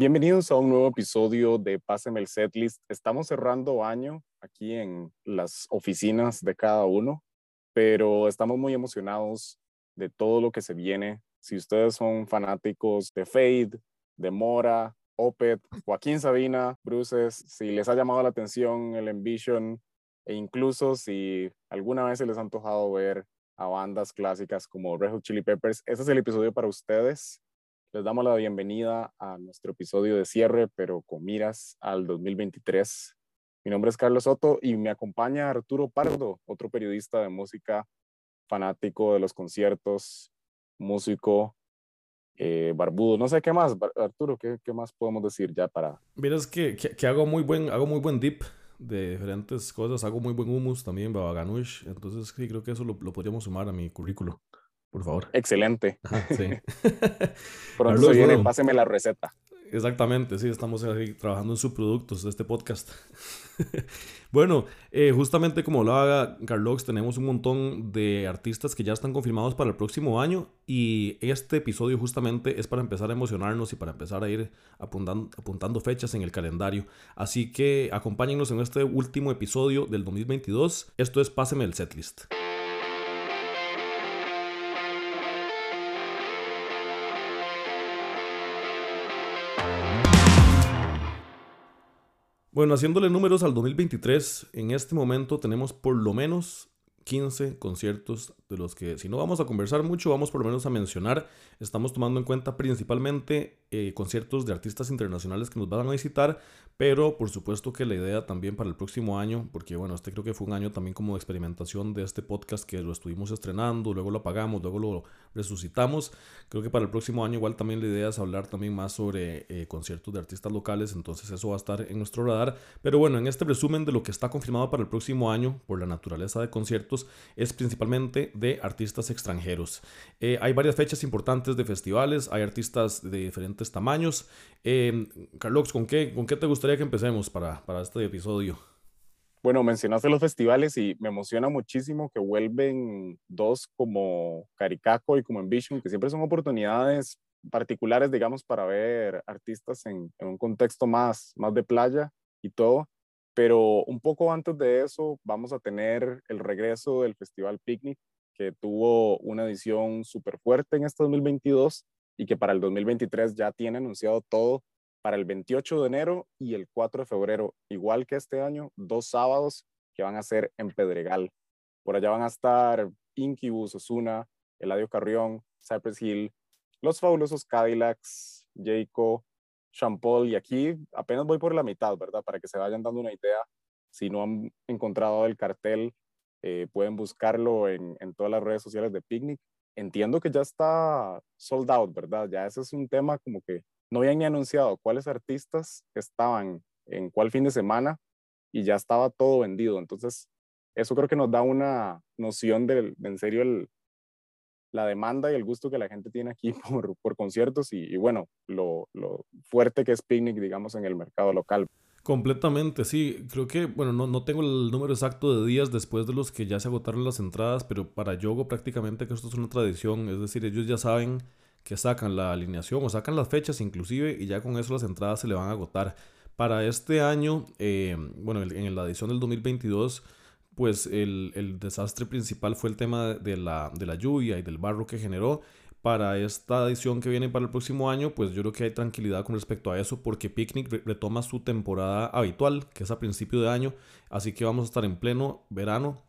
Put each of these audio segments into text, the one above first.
Bienvenidos a un nuevo episodio de Páseme el Setlist. Estamos cerrando año aquí en las oficinas de cada uno, pero estamos muy emocionados de todo lo que se viene. Si ustedes son fanáticos de Fade, de Mora, Opet, Joaquín Sabina, Bruces, si les ha llamado la atención el Envision e incluso si alguna vez se les ha antojado ver a bandas clásicas como Red Hot Chili Peppers, ese es el episodio para ustedes. Les damos la bienvenida a nuestro episodio de cierre, pero con miras al 2023. Mi nombre es Carlos Soto y me acompaña Arturo Pardo, otro periodista de música, fanático de los conciertos, músico, eh, barbudo. No sé qué más, Arturo, ¿qué, ¿qué, más podemos decir ya para...? Mira, es que, que, hago, muy buen, hago muy buen dip de diferentes cosas, hago muy buen humus también, babaganush, entonces sí, creo que eso lo, lo podríamos sumar a mi currículo por favor. Excelente. sí. Pronto viene, páseme la receta. Exactamente, sí, estamos ahí trabajando en subproductos de este podcast. bueno, eh, justamente como lo haga Carlos, tenemos un montón de artistas que ya están confirmados para el próximo año y este episodio justamente es para empezar a emocionarnos y para empezar a ir apuntando, apuntando fechas en el calendario. Así que acompáñenos en este último episodio del 2022. Esto es Páseme el Setlist. Bueno, haciéndole números al 2023, en este momento tenemos por lo menos 15 conciertos de los que si no vamos a conversar mucho, vamos por lo menos a mencionar. Estamos tomando en cuenta principalmente eh, conciertos de artistas internacionales que nos van a visitar, pero por supuesto que la idea también para el próximo año, porque bueno, este creo que fue un año también como de experimentación de este podcast que lo estuvimos estrenando, luego lo apagamos, luego lo resucitamos. Creo que para el próximo año igual también la idea es hablar también más sobre eh, conciertos de artistas locales, entonces eso va a estar en nuestro radar. Pero bueno, en este resumen de lo que está confirmado para el próximo año por la naturaleza de conciertos, es principalmente de artistas extranjeros. Eh, hay varias fechas importantes de festivales, hay artistas de diferentes tamaños. Eh, Carlos, ¿con qué, ¿con qué te gustaría que empecemos para, para este episodio? Bueno, mencionaste los festivales y me emociona muchísimo que vuelven dos como Caricaco y como Envision, que siempre son oportunidades particulares, digamos, para ver artistas en, en un contexto más, más de playa y todo. Pero un poco antes de eso, vamos a tener el regreso del Festival Picnic, que tuvo una edición súper fuerte en este 2022 y que para el 2023 ya tiene anunciado todo para el 28 de enero y el 4 de febrero, igual que este año, dos sábados que van a ser en Pedregal. Por allá van a estar Incubus, Osuna, Eladio Carrión, Cypress Hill, Los Fabulosos Cadillacs, Jayco, Champol y aquí apenas voy por la mitad, ¿verdad? Para que se vayan dando una idea. Si no han encontrado el cartel, eh, pueden buscarlo en, en, todas las redes sociales de Picnic. Entiendo que ya está sold out, ¿verdad? Ya ese es un tema como que no habían ni anunciado cuáles artistas estaban en cuál fin de semana y ya estaba todo vendido. Entonces, eso creo que nos da una noción de, de en serio el, la demanda y el gusto que la gente tiene aquí por, por conciertos y, bueno, lo, lo, fuerte que es Picnic, digamos, en el mercado local. Completamente, sí. Creo que, bueno, no, no tengo el número exacto de días después de los que ya se agotaron las entradas, pero para Yogo prácticamente que esto es una tradición, es decir, ellos ya saben que sacan la alineación o sacan las fechas inclusive y ya con eso las entradas se le van a agotar. Para este año, eh, bueno, en la edición del 2022 pues el, desastre principal fue el tema de la, de la lluvia y del barro que generó. Para esta edición que viene para el próximo año, pues yo creo que hay tranquilidad con respecto a eso porque Picnic retoma su temporada habitual, que es a principio de año, así que vamos a estar en pleno verano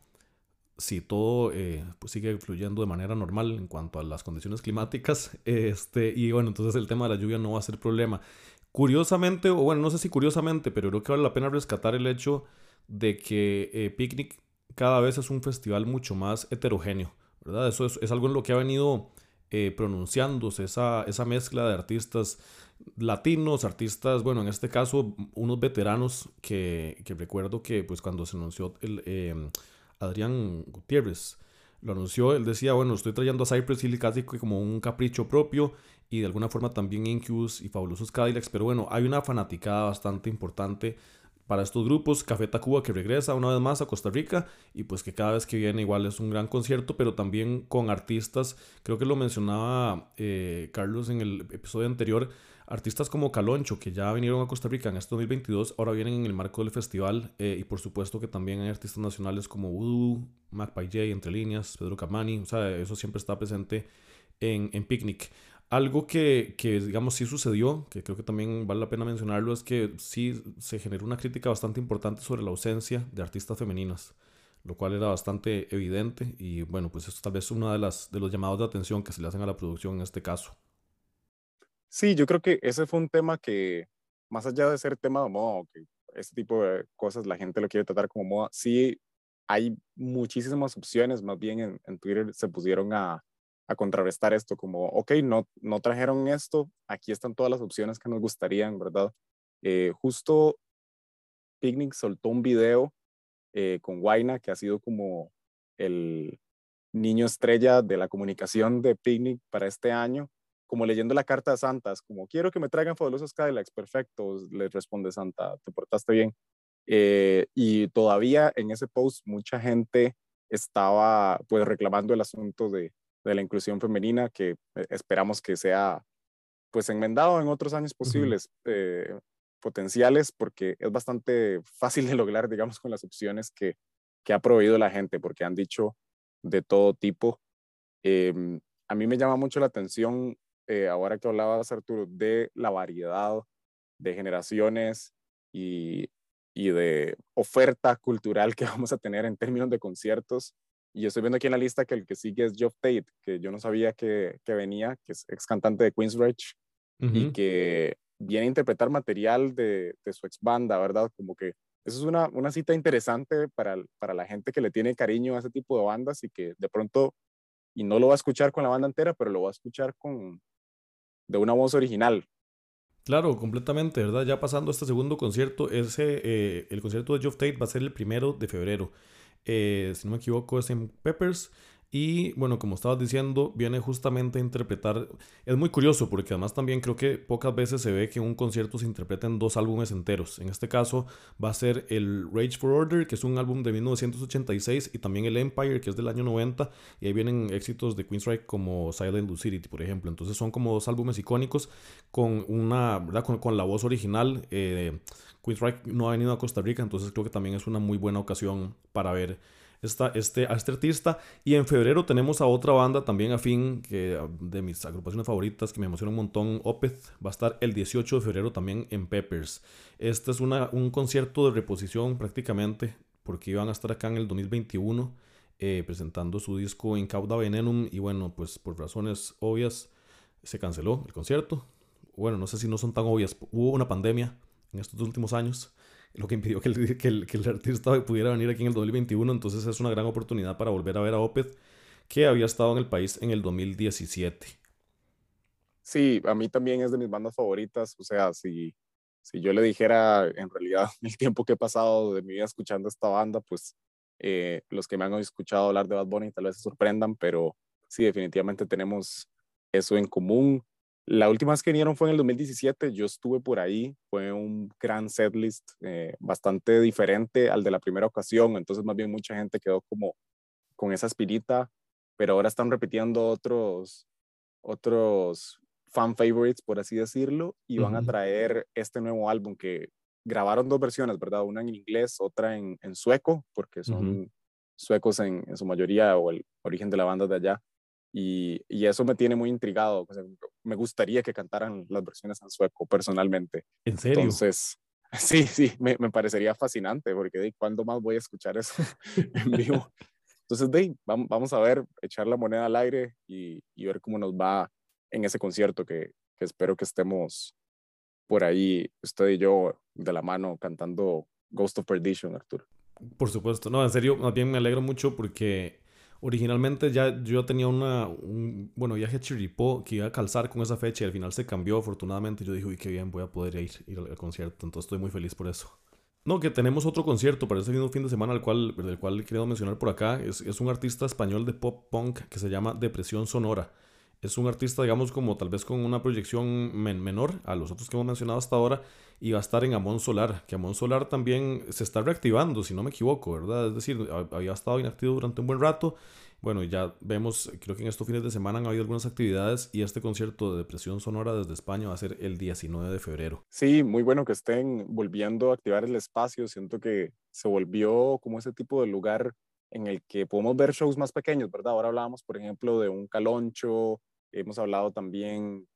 si todo eh, pues sigue fluyendo de manera normal en cuanto a las condiciones climáticas, este, y bueno, entonces el tema de la lluvia no va a ser problema. Curiosamente, o bueno, no sé si curiosamente, pero creo que vale la pena rescatar el hecho de que eh, Picnic cada vez es un festival mucho más heterogéneo, ¿verdad? Eso es, algo en lo que ha venido eh, pronunciándose, esa, esa mezcla de artistas latinos, artistas, bueno, en este caso, unos veteranos que, recuerdo que pues cuando se anunció el, em, Adrián Gutiérrez, lo anunció, él decía, bueno, estoy trayendo a Cypress Hill casi como un capricho propio y de alguna forma también Incubus y Fabulosos Cadillacs, pero bueno, hay una fanaticada bastante importante para estos grupos. Café Tacuba que regresa una vez más a Costa Rica y pues que cada vez que viene igual es un gran concierto, pero también con artistas, creo que lo mencionaba eh, Carlos en el episodio anterior, Artistas como Caloncho, que ya vinieron a Costa Rica en este 2022, ahora vienen en el marco del festival. Eh, y por supuesto que también hay artistas nacionales como Voodoo, Magpie J, Entre Líneas, Pedro Camani. O sea, eso siempre está presente en, en Picnic. Algo que, que, digamos, sí sucedió, que creo que también vale la pena mencionarlo, es que sí se generó una crítica bastante importante sobre la ausencia de artistas femeninas, lo cual era bastante evidente. Y bueno, pues esto tal vez es uno de, las, de los llamados de atención que se le hacen a la producción en este caso. Sí, yo creo que ese fue un tema que, más allá de ser tema de moda, que este tipo de cosas la gente lo quiere tratar como moda, sí hay muchísimas opciones, más bien en, en Twitter se pusieron a, a, contrarrestar esto, como, ok, no, no trajeron esto, aquí están todas las opciones que nos gustarían, ¿verdad? Eh, justo Picnic soltó un video eh, con Waina, que ha sido como el niño estrella de la comunicación de Picnic para este año, como leyendo la carta de Santas, como quiero que me traigan fabulosos Cadillacs, perfecto, le responde Santa, te portaste bien. Eh, y todavía en ese post mucha gente estaba pues reclamando el asunto de, de la inclusión femenina que eh, esperamos que sea pues enmendado en otros años posibles eh, potenciales porque es bastante fácil de lograr digamos con las opciones que, que ha proveído la gente porque han dicho de todo tipo. Em, a mí me llama mucho la atención eh, ahora que hablabas, Arturo, de la variedad de generaciones y, y, de oferta cultural que vamos a tener en términos de conciertos. Y estoy viendo aquí en la lista que el que sigue es Geoff Tate, que yo no sabía que, que venía, que es ex cantante de Queensrÿche y que viene a interpretar material de, de, su ex banda, ¿verdad? Como que eso es una, una cita interesante para, para la gente que le tiene cariño a ese tipo de bandas y que de pronto, y no lo va a escuchar con la banda entera, pero lo va a escuchar con, de una voz original. Claro, completamente, ¿verdad? Ya pasando este segundo concierto, ese, eh, el concierto de Geoff Tate va a ser el primero de febrero. Eh, si no me equivoco, es en Peppers. Y bueno, como estabas diciendo, viene justamente a interpretar. Es muy curioso porque además también creo que pocas veces se ve que un concierto se interpreta en dos álbumes enteros. En este caso va a ser el Rage for Order, que es un álbum de 1986, y también el Empire, que es del año 90. Y ahí vienen éxitos de Queensryche como Silent Lucidity, por ejemplo. Entonces son como dos álbumes icónicos con una, ¿verdad? Con, la voz original. Eh, Queensryche no ha venido a Costa Rica, entonces creo que también es una muy buena ocasión para ver este, a este artista. Y en febrero tenemos a otra banda también afín, que, de mis agrupaciones favoritas, que me emociona un montón, Opeth. Va a estar el 18 de febrero también en Peppers. Este es una, un concierto de reposición prácticamente, porque iban a estar acá en el 2021 eh, presentando su disco en Cauda Venenum. Y bueno, pues por razones obvias se canceló el concierto. Bueno, no sé si no son tan obvias. Hubo una pandemia en estos últimos años lo que impidió que el, que el, que el artista pudiera venir aquí en el 2021. Entonces es una gran oportunidad para volver a ver a Opeth, que había estado en el país en el 2017. Sí, a mí también es de mis bandas favoritas. O sea, si, si yo le dijera en realidad el tiempo que he pasado de mi vida escuchando esta banda, pues eh, los que me han escuchado hablar de Bad Bunny tal vez se sorprendan, pero sí, definitivamente tenemos eso en común. La última vez que vinieron fue en el 2017, yo estuve por ahí, fue un gran setlist eh, bastante diferente al de la primera ocasión, entonces más bien mucha gente quedó como con esa espirita, pero ahora están repitiendo otros, otros fan favorites, por así decirlo, y van a traer este nuevo álbum que grabaron dos versiones, ¿verdad? Una en inglés, otra en, en sueco, porque son suecos en, en, su mayoría o el origen de la banda de allá. Y, y, eso me tiene muy intrigado. Me gustaría que cantaran las versiones en sueco personalmente. ¿En serio? Entonces, sí, sí, me, me parecería fascinante porque de cuándo más voy a escuchar eso en vivo. Entonces, de vamos, a ver, echar la moneda al aire y, y ver cómo nos va en ese concierto que, que espero que estemos por ahí, usted y yo, de la mano cantando Ghost of Perdition, Arturo. Por supuesto, no, en serio, más bien me alegro mucho porque Originalmente ya yo tenía una, un bueno, viaje a Chiripó que iba a calzar con esa fecha y al final se cambió afortunadamente. Yo dije, uy, qué bien, voy a poder ir, ir al, concierto. Entonces estoy muy feliz por eso. No, que tenemos otro concierto para ese mismo fin de semana, al cual, del cual mencionar por acá. Es, es un artista español de pop punk que se llama Depresión Sonora es un artista, digamos, como tal vez con una proyección menor a los otros que hemos mencionado hasta ahora, y va a estar en Amon Solar, que Amon Solar también se está reactivando, si no me equivoco, ¿verdad? Es decir, había estado inactivo durante un buen rato, bueno, ya vemos, creo que en estos fines de semana han habido algunas actividades y este concierto de Depresión Sonora desde España va a ser el 19 de febrero. Sí, muy bueno que estén volviendo a activar el espacio. Siento que se volvió como ese tipo de lugar en el que podemos ver shows más pequeños, ¿verdad? Ahora hablábamos, por ejemplo, de un caloncho, hemos hablado también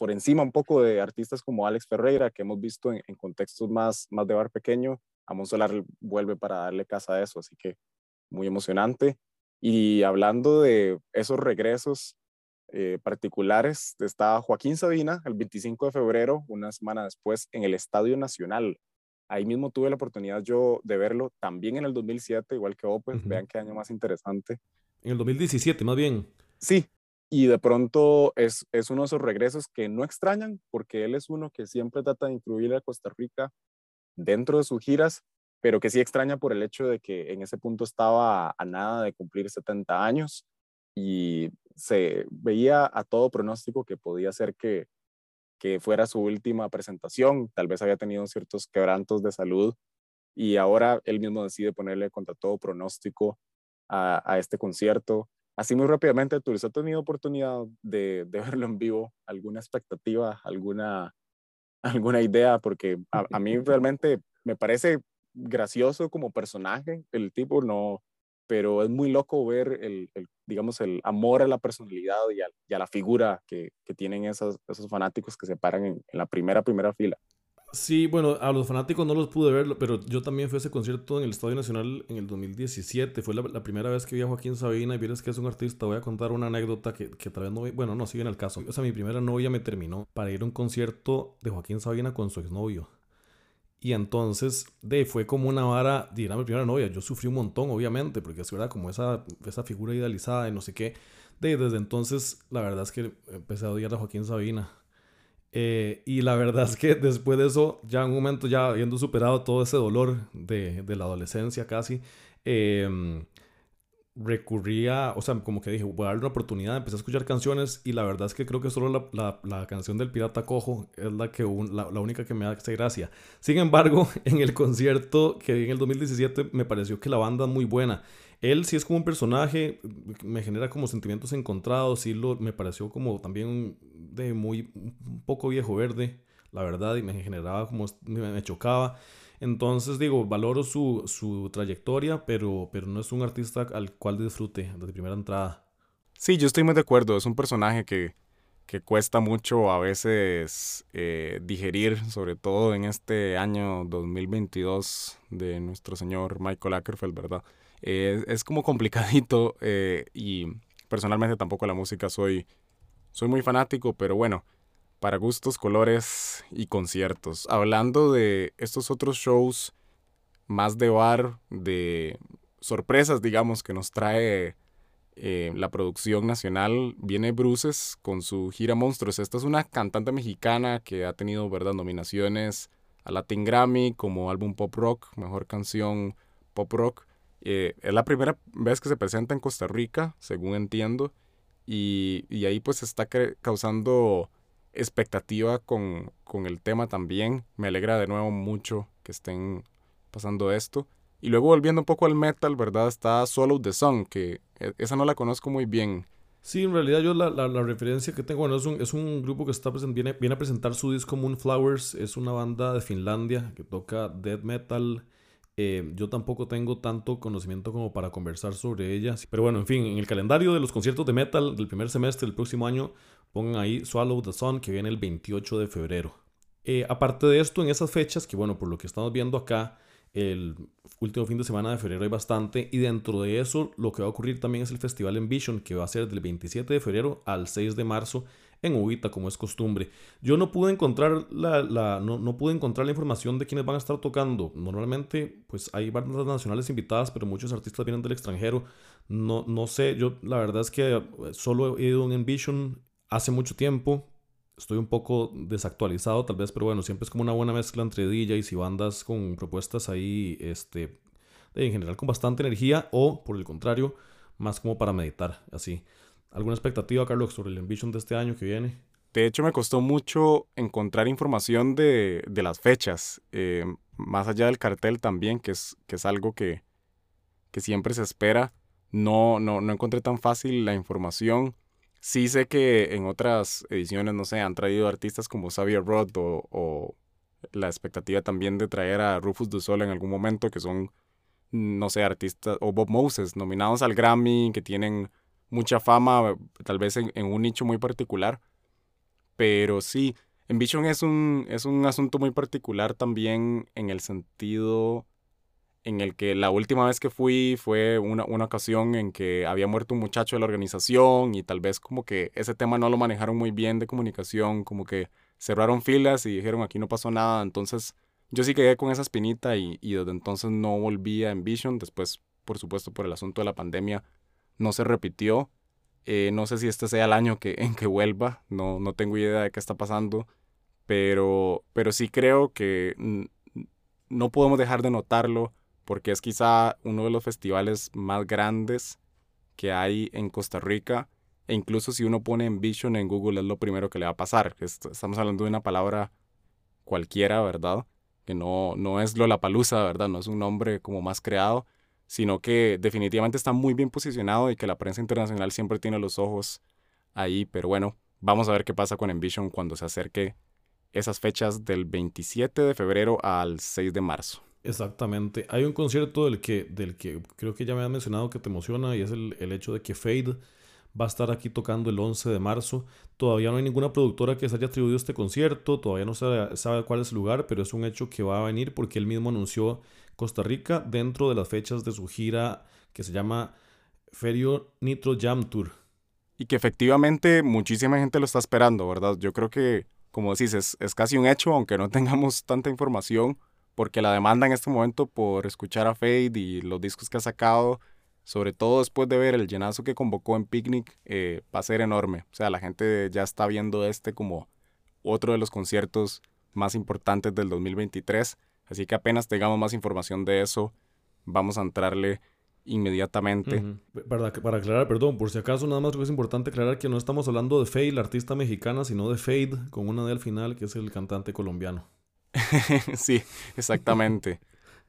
por encima un poco de artistas como Alex Ferreira, que hemos visto en, contextos más, más de bar pequeño. Amon Solar vuelve para darle casa a eso, así que muy emocionante. Y hablando de esos regresos eh, particulares, está Joaquín Sabina el 25 de febrero, una semana después, en el Estadio Nacional. Ahí mismo tuve la oportunidad yo de verlo, también en el 2007, igual que Open. Vean qué año más interesante. En el 2017, más bien. Sí, y de pronto es, es uno de esos regresos que no extrañan, porque él es uno que siempre trata de incluir a Costa Rica dentro de sus giras, pero que sí extraña por el hecho de que en ese punto estaba a nada de cumplir 70 años y se veía a todo pronóstico que podía ser que, que fuera su última presentación, tal vez había tenido ciertos quebrantos de salud y ahora él mismo decide ponerle contra todo pronóstico a, a este concierto Así muy rápidamente, ¿tú has tenido oportunidad de, de, verlo en vivo? ¿Alguna expectativa? ¿Alguna, alguna idea? Porque a, mí realmente me parece gracioso como personaje, el tipo no, pero es muy loco ver el, el digamos, el amor a la personalidad y a, y a la figura que, que tienen esos, esos fanáticos que se paran en, en la primera, primera fila. Sí, bueno, a los fanáticos no los pude ver, pero yo también fui a ese concierto en el Estadio Nacional en el 2017. Fue la, primera vez que vi a Joaquín Sabina y vieres que es un artista. Voy a contar una anécdota que, que tal vez no... Bueno, no, sigue en el caso. O sea, mi primera novia me terminó para ir a un concierto de Joaquín Sabina con su exnovio. Y entonces, de, fue como una vara, dirá mi primera novia. Yo sufrí un montón, obviamente, porque es verdad, como esa, esa figura idealizada y no sé qué. De, desde entonces, la verdad es que empecé a odiar a Joaquín Sabina. Eh, y la verdad es que después de eso, ya en un momento, ya habiendo superado todo ese dolor de, de la adolescencia casi, eh, recurría, o sea, como que dije, voy a darle una oportunidad, empecé a escuchar canciones y la verdad es que creo que solo la, la, canción del Pirata Cojo es la, que la, la, única que me hace gracia. Sin embargo, en el concierto que vi en el 2017 me pareció que la banda es muy buena. Él sí es como un personaje, me genera como sentimientos encontrados, sí lo, me pareció como también de muy un poco viejo verde, la verdad, y me generaba como, me chocaba. Entonces digo, valoro su, su trayectoria, pero, pero no es un artista al cual disfrute desde primera entrada. Sí, yo estoy muy de acuerdo, es un personaje que, que cuesta mucho a veces eh, digerir, sobre todo en este año 2022 de nuestro señor Michael Ackerfeld, ¿verdad? es como complicadito eh, y personalmente tampoco la música soy, soy muy fanático, pero bueno, para gustos, colores y conciertos. Hablando de estos otros shows más de bar, de sorpresas, digamos, que nos trae eh, la producción nacional, viene Bruces con su gira Monstruos. Esta es una cantante mexicana que ha tenido, ¿verdad?, nominaciones a Latin Grammy como álbum pop rock, mejor canción pop rock. Eh, es la primera vez que se presenta en Costa Rica, según entiendo, y, y ahí pues está causando expectativa con, con, el tema también. Me alegra de nuevo mucho que estén pasando esto. Y luego volviendo un poco al metal, ¿verdad? Está Solo the Song, que e, esa no la conozco muy bien. Sí, en realidad yo la, la, referencia que tengo, es un, es un grupo que está viene, viene a presentar su disco Moonflowers, es una banda de Finlandia que toca death metal, eh, yo tampoco tengo tanto conocimiento como para conversar sobre ellas. Pero bueno, en fin, en el calendario de los conciertos de metal del primer semestre del próximo año, pongan ahí Swallow the Sun, que viene el 28 de febrero. Eh, aparte de esto, en esas fechas, que bueno, por lo que estamos viendo acá, el último fin de semana de febrero hay bastante. Y dentro de eso, lo que va a ocurrir también es el Festival Envision, que va a ser del 27 de febrero al 6 de marzo en Ubita, como es costumbre. Yo no pude encontrar la, no, pude encontrar la información de quiénes van a estar tocando. Normalmente, pues hay bandas nacionales invitadas, pero muchos artistas vienen del extranjero. No, no sé, yo la verdad es que solo he ido a un Envision hace mucho tiempo. Estoy un poco desactualizado tal vez, pero bueno, siempre es como una buena mezcla entre DJs y bandas con propuestas ahí, este, en general con bastante energía o, por el contrario, más como para meditar, así. ¿Alguna expectativa, Carlos, sobre el Envision de este año que viene? De hecho, me costó mucho encontrar información de, de las fechas, eh, más allá del cartel también, que es, que es algo que, que siempre se espera. no, no, no encontré tan fácil la información. Sí sé que en otras ediciones, no sé, han traído artistas como Xavier Roth o, o la expectativa también de traer a Rufus Du Sol en algún momento, que son, no sé, artistas, o Bob Moses, nominados al Grammy, que tienen mucha fama, tal vez en, en un nicho muy particular. Pero sí, Envision es un, es un asunto muy particular también en el sentido en el que la última vez que fui fue una, una, ocasión en que había muerto un muchacho de la organización y tal vez como que ese tema no lo manejaron muy bien de comunicación, como que cerraron filas y dijeron aquí no pasó nada, entonces yo sí quedé con esa espinita y, y desde entonces no volví a Envision, después por supuesto por el asunto de la pandemia no se repitió, eh, no sé si este sea el año que, en que vuelva, no, no tengo idea de qué está pasando, pero, pero sí creo que no podemos dejar de notarlo porque es quizá uno de los festivales más grandes que hay en Costa Rica. E incluso si uno pone Envision en Google es lo primero que le va a pasar. Estamos hablando de una palabra cualquiera, ¿verdad? Que no, no es Lollapalooza, ¿verdad? No es un nombre como más creado, sino que definitivamente está muy bien posicionado y que la prensa internacional siempre tiene los ojos ahí. Pero bueno, vamos a ver qué pasa con Envision cuando se acerque esas fechas del 27 de febrero al 6 de marzo. Exactamente. Hay un concierto del que, del que creo que ya me han mencionado que te emociona y es el, hecho de que Fade va a estar aquí tocando el 11 de marzo. Todavía no hay ninguna productora que se haya atribuido este concierto, todavía no se sabe cuál es el lugar, pero es un hecho que va a venir porque él mismo anunció Costa Rica dentro de las fechas de su gira que se llama Ferio Nitro Jam Tour. Y que efectivamente muchísima gente lo está esperando, ¿verdad? Yo creo que, como decís, es, casi un hecho, aunque no tengamos tanta información porque la demanda en este momento por escuchar a Fade y los discos que ha sacado, sobre todo después de ver el llenazo que convocó en Picnic, eh, va a ser enorme. O sea, la gente ya está viendo este como otro de los conciertos más importantes del 2023. Así que apenas tengamos más información de eso, vamos a entrarle inmediatamente. para, para, aclarar, perdón, por si acaso nada más creo que es importante aclarar que no estamos hablando de Fade, la artista mexicana, sino de Fade, con una D al final, que es el cantante colombiano. sí, exactamente.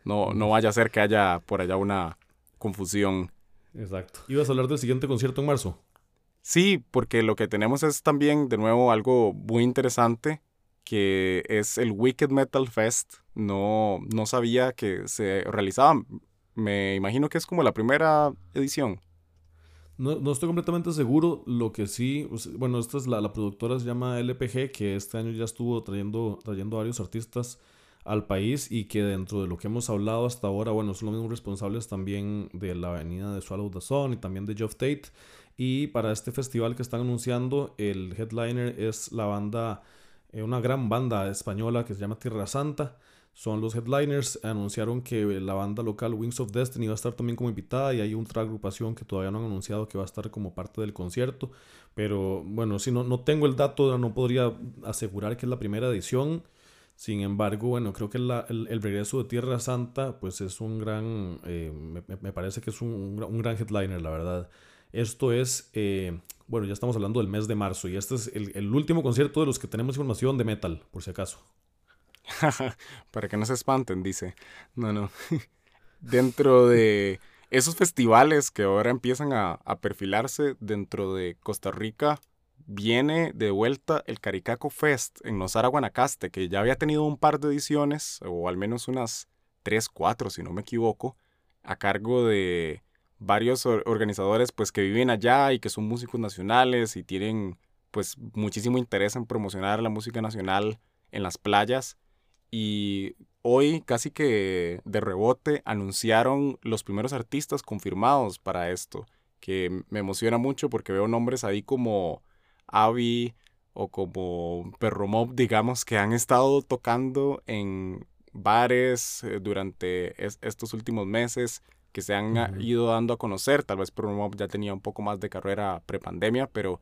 No, no vaya a ser que haya por allá una confusión. Exacto. ¿Ibas a hablar del siguiente concierto en marzo? Sí, porque lo que tenemos es también, de nuevo, algo muy interesante, que es el Wicked Metal Fest. No, no sabía que se realizaba. Me imagino que es como la primera edición. No, no, estoy completamente seguro. Lo que sí, bueno, esta es la, la, productora se llama LPG, que este año ya estuvo trayendo, trayendo varios artistas al país y que dentro de lo que hemos hablado hasta ahora, bueno, son los mismos responsables también de la avenida de Swallow the y también de Geoff Tate. Y para este festival que están anunciando, el headliner es la banda, eh, una gran banda española que se llama Tierra Santa son los headliners. Anunciaron que la banda local Wings of Destiny va a estar también como invitada y hay otra agrupación que todavía no han anunciado que va a estar como parte del concierto. Pero bueno, si no, no tengo el dato, no podría asegurar que es la primera edición. Sin embargo, bueno, creo que el, regreso de Tierra Santa, pues es un gran, eh, me, parece que es un, gran headliner, la verdad. Esto es, eh, bueno, ya estamos hablando del mes de marzo y este es el, el último concierto de los que tenemos información de metal, por si acaso. Para que no se espanten, dice. No, no. dentro de esos festivales que ahora empiezan a, perfilarse dentro de Costa Rica, viene de vuelta el Caricaco Fest en Nosara, Guanacaste, que ya había tenido un par de ediciones, o al menos unas 3, 4, si no me equivoco, a cargo de varios organizadores pues que viven allá y que son músicos nacionales y tienen pues muchísimo interés en promocionar la música nacional en las playas y hoy casi que de rebote anunciaron los primeros artistas confirmados para esto, que me emociona mucho porque veo nombres ahí como Avi o como Perro Mob, digamos, que han estado tocando en bares eh, durante estos últimos meses, que se han ido dando a conocer. Tal vez Perro Mob ya tenía un poco más de carrera prepandemia, pero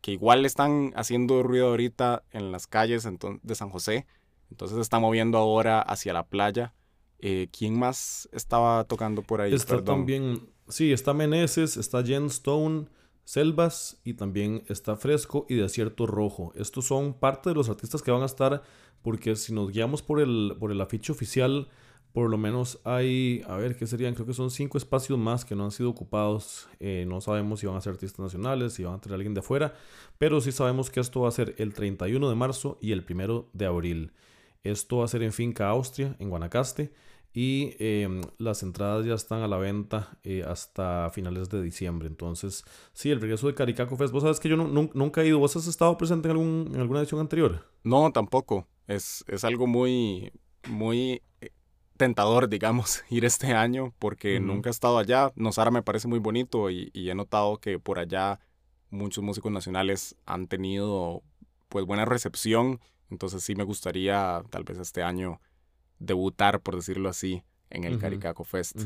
que igual están haciendo ruido ahorita en las calles de San José entonces se está moviendo ahora hacia la playa. Eh, ¿Quién más estaba tocando por ahí? Está también, sí, está Meneses, está Jen Stone, Selvas y también está Fresco y Desierto Rojo. Estos son parte de los artistas que van a estar, porque si nos guiamos por el, por el afiche oficial, por lo menos hay, a ver, ¿qué serían? Creo que son cinco espacios más que no han sido ocupados. Eh, no sabemos si van a ser artistas nacionales, si van a tener alguien de afuera, pero sí sabemos que esto va a ser el 31 de marzo y el 1 de abril. Esto va a ser en Finca Austria, en Guanacaste, y em, las entradas ya están a la venta eh, hasta finales de diciembre. Entonces, sí, el regreso de Caricaco Fest. Vos sabes que yo nunca he ido. ¿Vos has estado presente en, algún, en alguna edición anterior? No, tampoco. Es, es algo muy, muy eh, tentador, digamos, ir este año porque nunca he estado allá. Nosara me parece muy bonito y, y, he notado que por allá muchos músicos nacionales han tenido pues buena recepción. Entonces sí me gustaría tal vez este año debutar, por decirlo así, en el Caricaco Fest.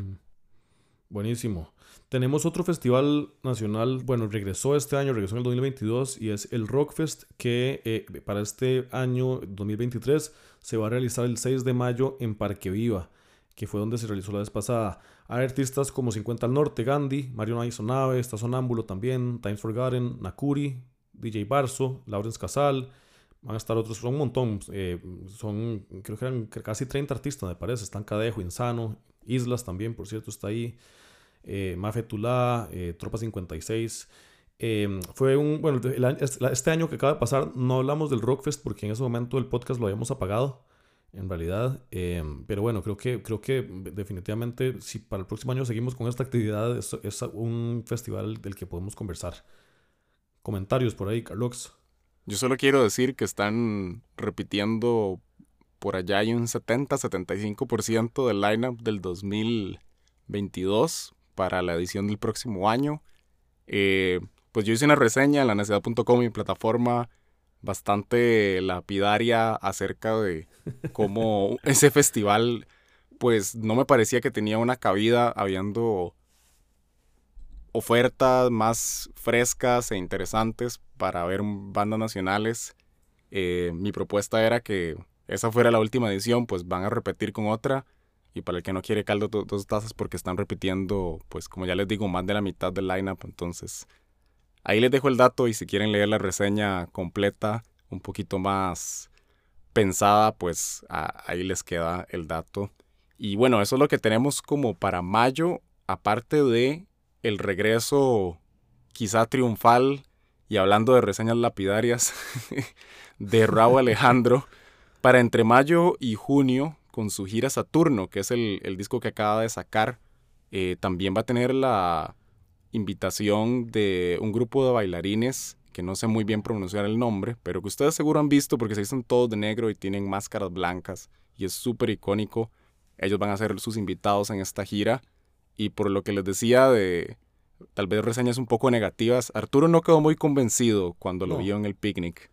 Buenísimo. Tenemos otro festival nacional, bueno, regresó este año, regresó en el 2022 y es el Rockfest que eh, para este año 2023 se va a realizar el 6 de mayo en Parque Viva, que fue donde se realizó la vez pasada. Hay artistas como 50 al Norte, Gandhi, Mario Naisonave, está Sonámbulo también, Times Forgotten, Nakuri, DJ Barso, Lawrence Casal, Van a estar otros, son un montón. Eh, son, creo que eran casi 30 artistas, me parece. Están Cadejo, Insano, Islas también, por cierto, está ahí. Eh, Mafetulá, eh, Tropa 56. Em, fue un, bueno, este año que acaba de pasar, no hablamos del Rockfest porque en ese momento el podcast lo habíamos apagado, en realidad. Em, pero bueno, creo que, creo que definitivamente si para el próximo año seguimos con esta actividad, es, es un festival del que podemos conversar. Comentarios por ahí, Carlos. Yo solo quiero decir que están repitiendo por allá hay un 70-75% del lineup del 2022 para la edición del próximo año. Eh, pues yo hice una reseña en la necesidad.com, mi plataforma bastante lapidaria acerca de cómo ese festival pues no me parecía que tenía una cabida habiendo ofertas más frescas e interesantes para ver bandas nacionales. Eh, mi propuesta era que esa fuera la última edición, pues van a repetir con otra. Y para el que no quiere caldo, dos tazas porque están repitiendo, pues como ya les digo, más de la mitad del lineup. Entonces, ahí les dejo el dato y si quieren leer la reseña completa, un poquito más pensada, pues ahí les queda el dato. Y bueno, eso es lo que tenemos como para mayo, aparte de el regreso quizá triunfal y hablando de reseñas lapidarias de Raúl Alejandro para entre mayo y junio con su gira Saturno, que es el, disco que acaba de sacar. Eh, también va a tener la invitación de un grupo de bailarines que no sé muy bien pronunciar el nombre, pero que ustedes seguro han visto porque se dicen todos de negro y tienen máscaras blancas y es súper icónico. Ellos van a ser sus invitados en esta gira y por lo que les decía de tal vez reseñas un poco negativas, Arturo no quedó muy convencido cuando lo vio en el picnic.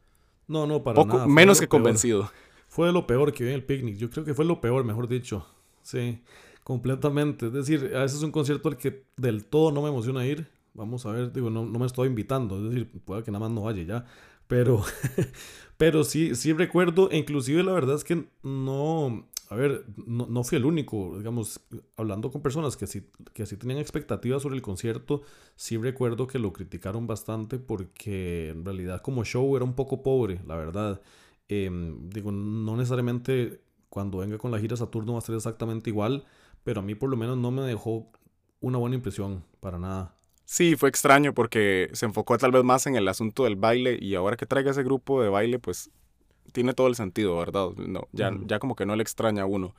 No, no, para nada. Menos que convencido. Fue lo peor que vi en el picnic. Yo creo que fue lo peor, mejor dicho. Sí, completamente. Es decir, a veces es un concierto al que del todo no me emociona ir. Vamos a ver, digo, no, no me estoy invitando. Es decir, puede que nada más no vaya ya. Pero, pero sí, sí recuerdo, e inclusive la verdad es que no, a ver, no, fui el único, digamos, hablando con personas que sí, que sí tenían expectativas sobre el concierto, sí recuerdo que lo criticaron bastante porque en realidad como show era un poco pobre, la verdad. Em, digo, no necesariamente cuando venga con la gira Saturno va a ser exactamente igual, pero a mí por lo menos no me dejó una buena impresión, para nada. Sí, fue extraño porque se enfocó tal vez más en el asunto del baile y ahora que traiga ese grupo de baile, pues tiene todo el sentido, ¿verdad? No, ya, ya como que no le extraña a uno.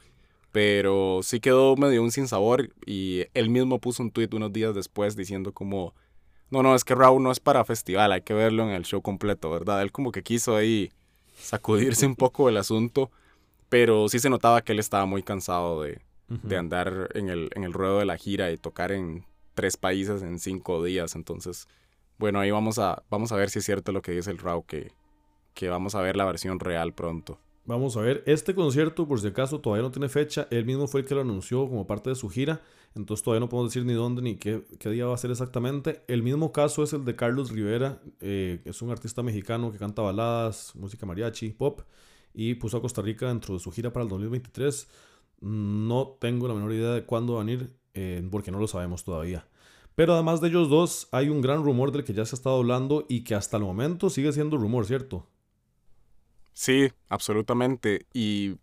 Pero sí quedó medio un sinsabor y él mismo puso un tweet unos días después diciendo como, no, no, es que Raúl no es para festival, hay que verlo en el show completo, ¿verdad? Él como que quiso ahí sacudirse un poco el asunto, pero sí se notaba que él estaba muy cansado de, de andar en el, en el ruedo de la gira y tocar en tres países en cinco días. Entonces, bueno, ahí vamos a, vamos a ver si es cierto lo que dice el Raúl, que, que vamos a ver la versión real pronto. Vamos a ver, este concierto, por si acaso, todavía no tiene fecha. Él mismo fue el que lo anunció como parte de su gira. Entonces todavía no podemos decir ni dónde ni qué, día va a ser exactamente. El mismo caso es el de Carlos Rivera, eh, es un artista mexicano que canta baladas, música mariachi, pop. Y puso a Costa Rica dentro de su gira para el 2023. No tengo la menor idea de cuándo van a ir, eh, porque no lo sabemos todavía. Pero además de ellos dos, hay un gran rumor del que ya se ha estado hablando y que hasta el momento sigue siendo rumor, ¿cierto? Sí, absolutamente. Y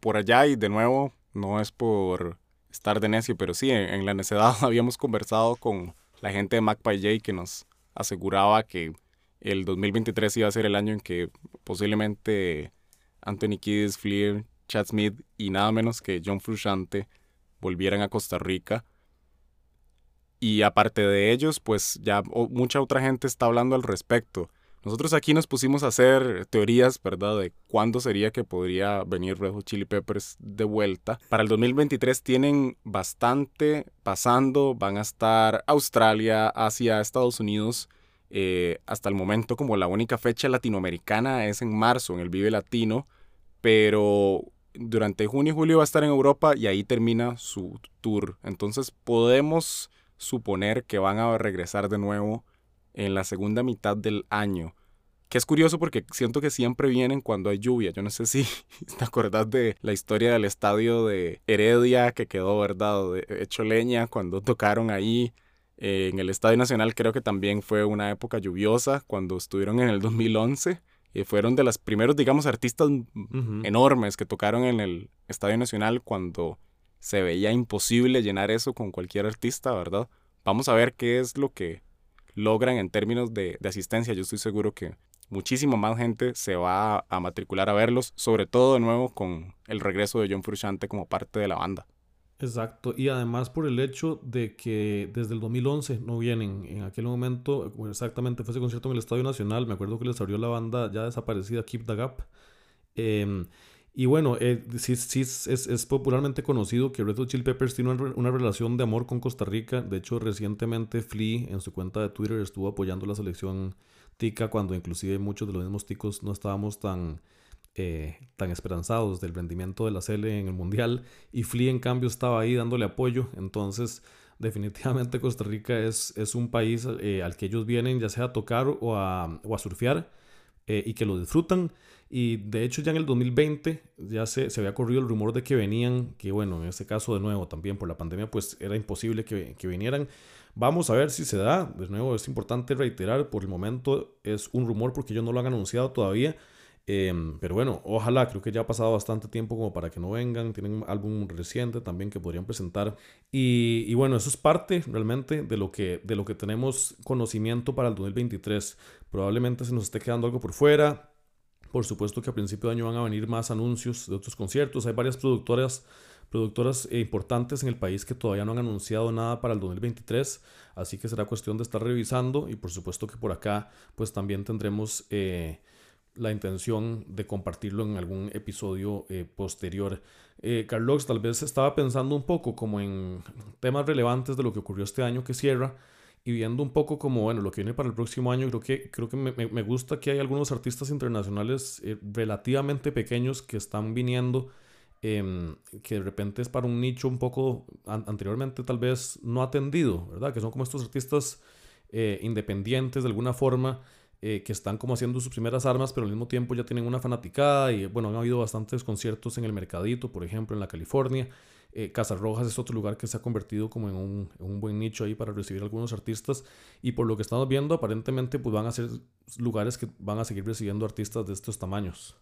por allá y de nuevo no es por estar de necio, pero sí, en, la necedad habíamos conversado con la gente de MacPy que nos aseguraba que el 2023 iba a ser el año en que posiblemente Anthony Kiddis, Fleer, Chad Smith y nada menos que John Frusciante volvieran a Costa Rica. Y aparte de ellos, pues ya mucha otra gente está hablando al respecto. Nosotros aquí nos pusimos a hacer teorías, ¿verdad? De cuándo sería que podría venir Red Hot Chili Peppers de vuelta. Para el 2023 tienen bastante pasando. Van a estar Australia, Asia, Estados Unidos. Eh, hasta el momento como la única fecha latinoamericana es en marzo, en el Vive Latino. Pero durante junio y julio va a estar en Europa y ahí termina su tour. Entonces podemos suponer que van a regresar de nuevo en la segunda mitad del año. Que es curioso porque siento que siempre vienen cuando hay lluvia. Yo no sé si te acordás de la historia del estadio de Heredia que quedó, ¿verdad? hecho leña cuando tocaron ahí. Eh, en el Estadio Nacional creo que también fue una época lluviosa cuando estuvieron en el 2011 y fueron de los primeros, digamos, artistas enormes que tocaron en el Estadio Nacional cuando se veía imposible llenar eso con cualquier artista, ¿verdad? Vamos a ver qué es lo que logran en términos de, asistencia. Yo estoy seguro que muchísima más gente se va a, matricular a verlos, sobre todo de nuevo con el regreso de John Frusciante como parte de la banda. Exacto, y además por el hecho de que desde el 2011 no vienen, en aquel momento, exactamente fue ese concierto en el Estadio Nacional, me acuerdo que les abrió la banda ya desaparecida Keep the Gap. Em, y bueno, eh, sí, sí es, es, popularmente conocido que Red Hot Chili Peppers tiene una, relación de amor con Costa Rica. De hecho, recientemente Flea en su cuenta de Twitter estuvo apoyando la selección tica cuando inclusive muchos de los mismos ticos no estábamos tan, eh, tan esperanzados del rendimiento de la Cele en el Mundial. Y Flea en cambio estaba ahí dándole apoyo. Entonces, definitivamente Costa Rica es, es un país eh, al que ellos vienen ya sea a tocar o a, o a surfear y que lo disfrutan. Y de hecho ya en el 2020 ya se, se, había corrido el rumor de que venían, que bueno, en este caso de nuevo también por la pandemia pues era imposible que, que vinieran. Vamos a ver si se da. De nuevo es importante reiterar, por el momento es un rumor porque ellos no lo han anunciado todavía. Em, pero bueno, ojalá, creo que ya ha pasado bastante tiempo como para que no vengan. Tienen un álbum reciente también que podrían presentar. Y, y, bueno, eso es parte realmente de lo, que, de lo que tenemos conocimiento para el 2023. Probablemente se nos esté quedando algo por fuera. Por supuesto que a principio de año van a venir más anuncios de otros conciertos. Hay varias productoras, productoras eh, importantes en el país que todavía no han anunciado nada para el 2023. Así que será cuestión de estar revisando. Y por supuesto que por acá pues también tendremos eh, la intención de compartirlo en algún episodio eh, posterior. Carlos, tal vez estaba pensando un poco como en temas relevantes de lo que ocurrió este año que cierra y viendo un poco como, bueno, lo que viene para el próximo año, creo que, creo que me, me gusta que hay algunos artistas internacionales eh, relativamente pequeños que están viniendo, em, que de repente es para un nicho un poco anteriormente tal vez no atendido, ¿verdad? Que son como estos artistas eh, independientes de alguna forma. Eh, que están como haciendo sus primeras armas, pero al mismo tiempo ya tienen una fanaticada y bueno, han habido bastantes conciertos en el Mercadito, por ejemplo, en la California. Eh, Casas Rojas es otro lugar que se ha convertido como en un, buen nicho ahí para recibir algunos artistas. Y por lo que estamos viendo, aparentemente pues van a ser lugares que van a seguir recibiendo artistas de estos tamaños.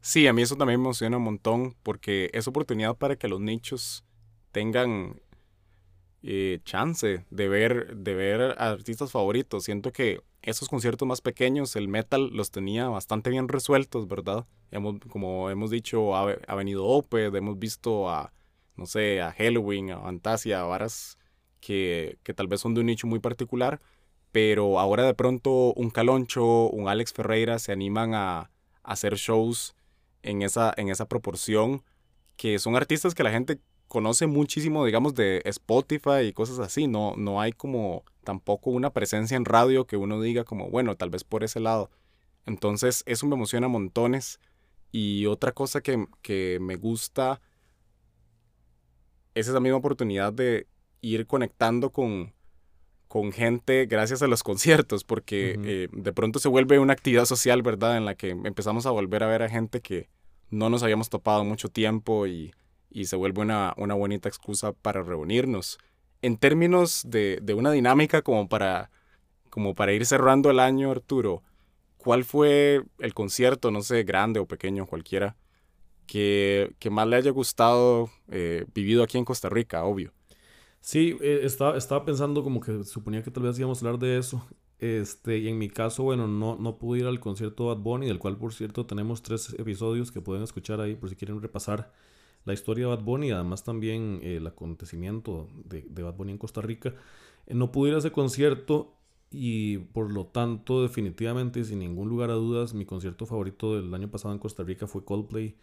Sí, a mí eso también me emociona un montón porque es oportunidad para que los nichos tengan eh, chance de ver, de ver artistas favoritos. Siento que esos conciertos más pequeños, el metal los tenía bastante bien resueltos, ¿verdad? Hemos, como hemos dicho, ha, venido Opeth, hemos visto a, no sé, a Halloween, a Fantasia, a varas que, que tal vez son de un nicho muy particular, pero ahora de pronto un Caloncho, un Alex Ferreira se animan a, a hacer shows en esa, en esa proporción, que son artistas que la gente conoce muchísimo, digamos, de Spotify y cosas así. No, no hay como tampoco una presencia en radio que uno diga como, bueno, tal vez por ese lado. Entonces, eso me emociona montones. Y otra cosa que, que me gusta es esa misma oportunidad de ir conectando con, con gente gracias a los conciertos, porque eh, de pronto se vuelve una actividad social, ¿verdad? En la que empezamos a volver a ver a gente que no nos habíamos topado mucho tiempo y, y se vuelve una, una bonita excusa para reunirnos. En términos de, de, una dinámica como para, como para ir cerrando el año, Arturo, ¿cuál fue el concierto, no sé, grande o pequeño, cualquiera, que, que más le haya gustado eh, vivido aquí en Costa Rica, obvio. Sí, eh, estaba, estaba pensando como que suponía que tal vez íbamos a hablar de eso. Este, y en mi caso, bueno, no, no pude ir al concierto Bad Bunny, del cual, por cierto, tenemos tres episodios que pueden escuchar ahí por si quieren repasar la historia de Bad Bunny y además también el acontecimiento de, de Bad Bunny en Costa Rica. Eh, no pude ir a ese concierto y por lo tanto, definitivamente, sin ningún lugar a dudas, mi concierto favorito del año pasado en Costa Rica fue Coldplay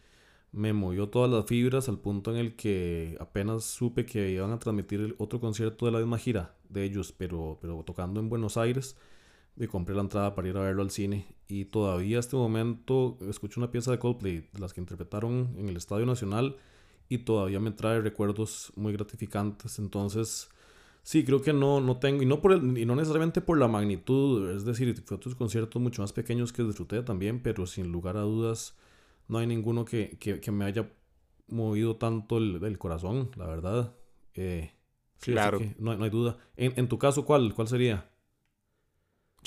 me movió todas las fibras al punto en el que apenas supe que iban a transmitir el otro concierto de la misma gira de ellos, pero, pero tocando en Buenos Aires. Me compré la entrada para ir a verlo al cine y todavía este momento escucho una pieza de Coldplay, de las que interpretaron en el Estadio Nacional y todavía me trae recuerdos muy gratificantes. Entonces, sí, creo que no, no tengo, y no, por y no necesariamente por la magnitud, es decir, fue otros conciertos mucho más pequeños que disfruté también, pero sin lugar a dudas no hay ninguno que, me haya movido tanto el, corazón, la verdad. Eh, claro. No, hay duda. En, tu caso, ¿cuál, ¿cuál sería?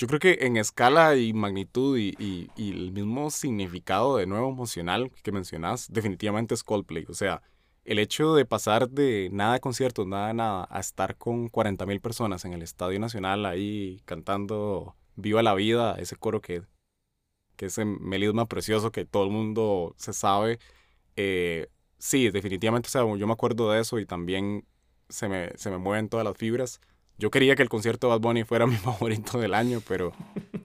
Yo creo que en escala y magnitud y, el mismo significado de nuevo emocional que mencionas, definitivamente es Coldplay. O sea, el hecho de pasar de nada de conciertos, nada de nada, a estar con 40 mil personas en el Estadio Nacional ahí cantando Viva la Vida, ese coro que que ese melisma precioso que todo el mundo se sabe. Eh, sí, definitivamente, o sea, yo me acuerdo de eso y también se me, se me mueven todas las fibras. Yo quería que el concierto de Bad Bunny fuera mi favorito del año, pero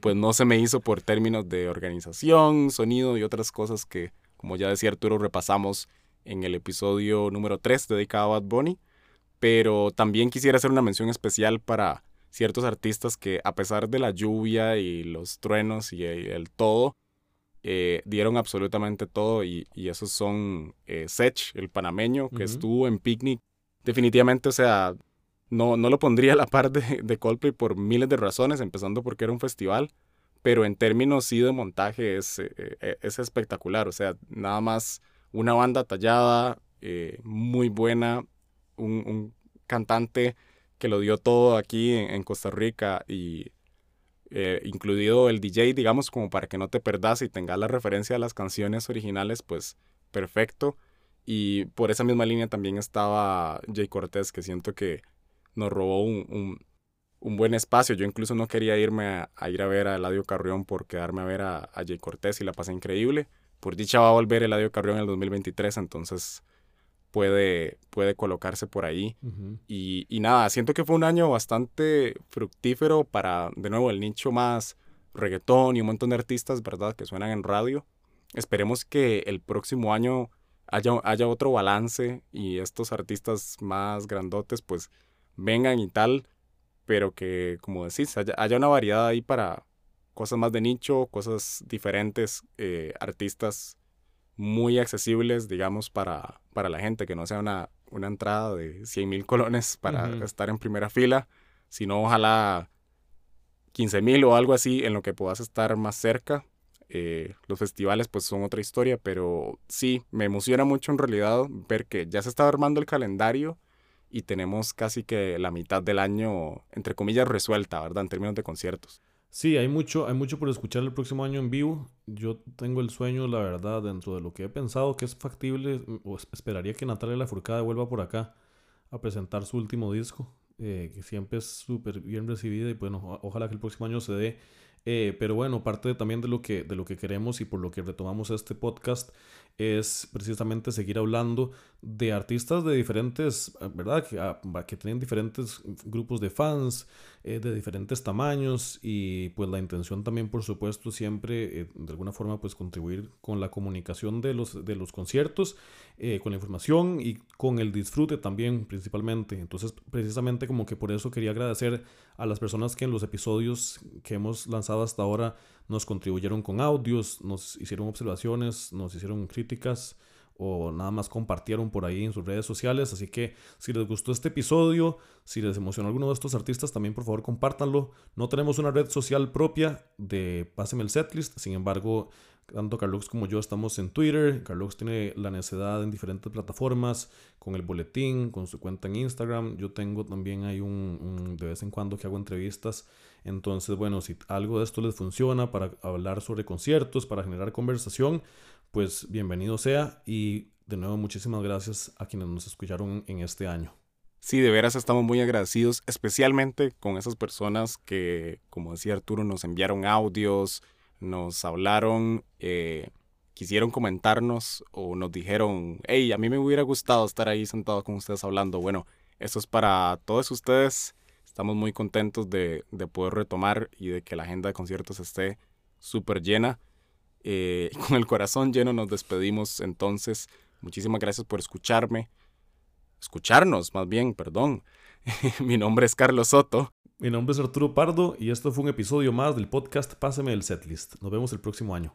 pues no se me hizo por términos de organización, sonido y otras cosas que, como ya decía Arturo, repasamos en el episodio número 3 dedicado a Bad Bunny. Pero también quisiera hacer una mención especial para ciertos artistas que a pesar de la lluvia y los truenos y el, todo, eh, dieron absolutamente todo y, esos son eh, Sech, el panameño, que estuvo en Picnic. Definitivamente, o sea, no, no lo pondría a la par de, de Coldplay por miles de razones, empezando porque era un festival, pero en términos sí de montaje es, eh, es espectacular, o sea, nada más una banda tallada, muy buena, un, un cantante que lo dio todo aquí en, Costa Rica y eh, incluido el DJ, digamos, como para que no te perdas y tengas la referencia a las canciones originales, pues perfecto. Y por esa misma línea también estaba Jay Cortés, que siento que nos robó un, buen espacio. Yo incluso no quería irme a, ir a ver a Eladio Carrión por quedarme a ver a, a Jay Cortés y la pasé increíble. Por dicha va a volver Eladio Carrión en el 2023, entonces puede, puede colocarse por ahí. y, y, nada, siento que fue un año bastante fructífero para, de nuevo, el nicho más reggaetón y un montón de artistas, ¿verdad?, que suenan en radio. Esperemos que el próximo año haya, haya otro balance y estos artistas más grandotes, pues, vengan y tal, pero que, como decís, haya, haya una variedad ahí para cosas más de nicho, cosas diferentes, eh, artistas muy accesibles, digamos, para, para la gente, que no sea una, una entrada de 100 mil colones para estar en primera fila, sino ojalá 15 mil o algo así en lo que puedas estar más cerca. Eh, los festivales pues son otra historia, pero sí, me emociona mucho en realidad ver que ya se está armando el calendario y tenemos casi que la mitad del año, entre comillas, resuelta, ¿verdad? En términos de conciertos. Sí, hay mucho, hay mucho por escuchar el próximo año en vivo. Yo tengo el sueño, la verdad, dentro de lo que he pensado que es factible, o esperaría que Natalia Lafourcade vuelva por acá a presentar su último disco, eh, que siempre es súper bien recibida y bueno, ojalá que el próximo año se dé. Eh, pero bueno, parte también de lo, que, de lo que queremos y por lo que retomamos este podcast es precisamente seguir hablando de artistas de diferentes, ¿verdad? Que, ah, que tienen diferentes grupos de fans, eh, de diferentes tamaños y pues la intención también por supuesto siempre eh, de alguna forma pues contribuir con la comunicación de los, de los conciertos, eh, con la información y con el disfrute también principalmente. Entonces precisamente como que por eso quería agradecer a las personas que en los episodios que hemos lanzado hasta ahora nos contribuyeron con audios, nos hicieron observaciones, nos hicieron críticas o nada más compartieron por ahí en sus redes sociales. Así que si les gustó este episodio, si les emocionó alguno de estos artistas, también por favor compártanlo. No tenemos una red social propia de Páseme el Setlist, sin embargo, tanto Carlos como yo estamos en Twitter. Carlos tiene la necesidad en diferentes plataformas, con el boletín, con su cuenta en Instagram. Yo tengo también hay un, de vez en cuando que hago entrevistas. Entonces, bueno, si algo de esto les funciona para hablar sobre conciertos, para generar conversación, pues bienvenido sea y de nuevo muchísimas gracias a quienes nos escucharon en este año. Sí, de veras estamos muy agradecidos, especialmente con esas personas que, como decía Arturo, nos enviaron audios, nos hablaron, eh, quisieron comentarnos o nos dijeron, hey, a mí me hubiera gustado estar ahí sentado con ustedes hablando. Bueno, eso es para todos ustedes. Estamos muy contentos de, poder retomar y de que la agenda de conciertos esté súper llena. Eh, con el corazón lleno nos despedimos entonces. Muchísimas gracias por escucharme. Escucharnos, más bien, perdón. Mi nombre es Carlos Soto. Mi nombre es Arturo Pardo y esto fue un episodio más del podcast Páseme el Setlist. Nos vemos el próximo año.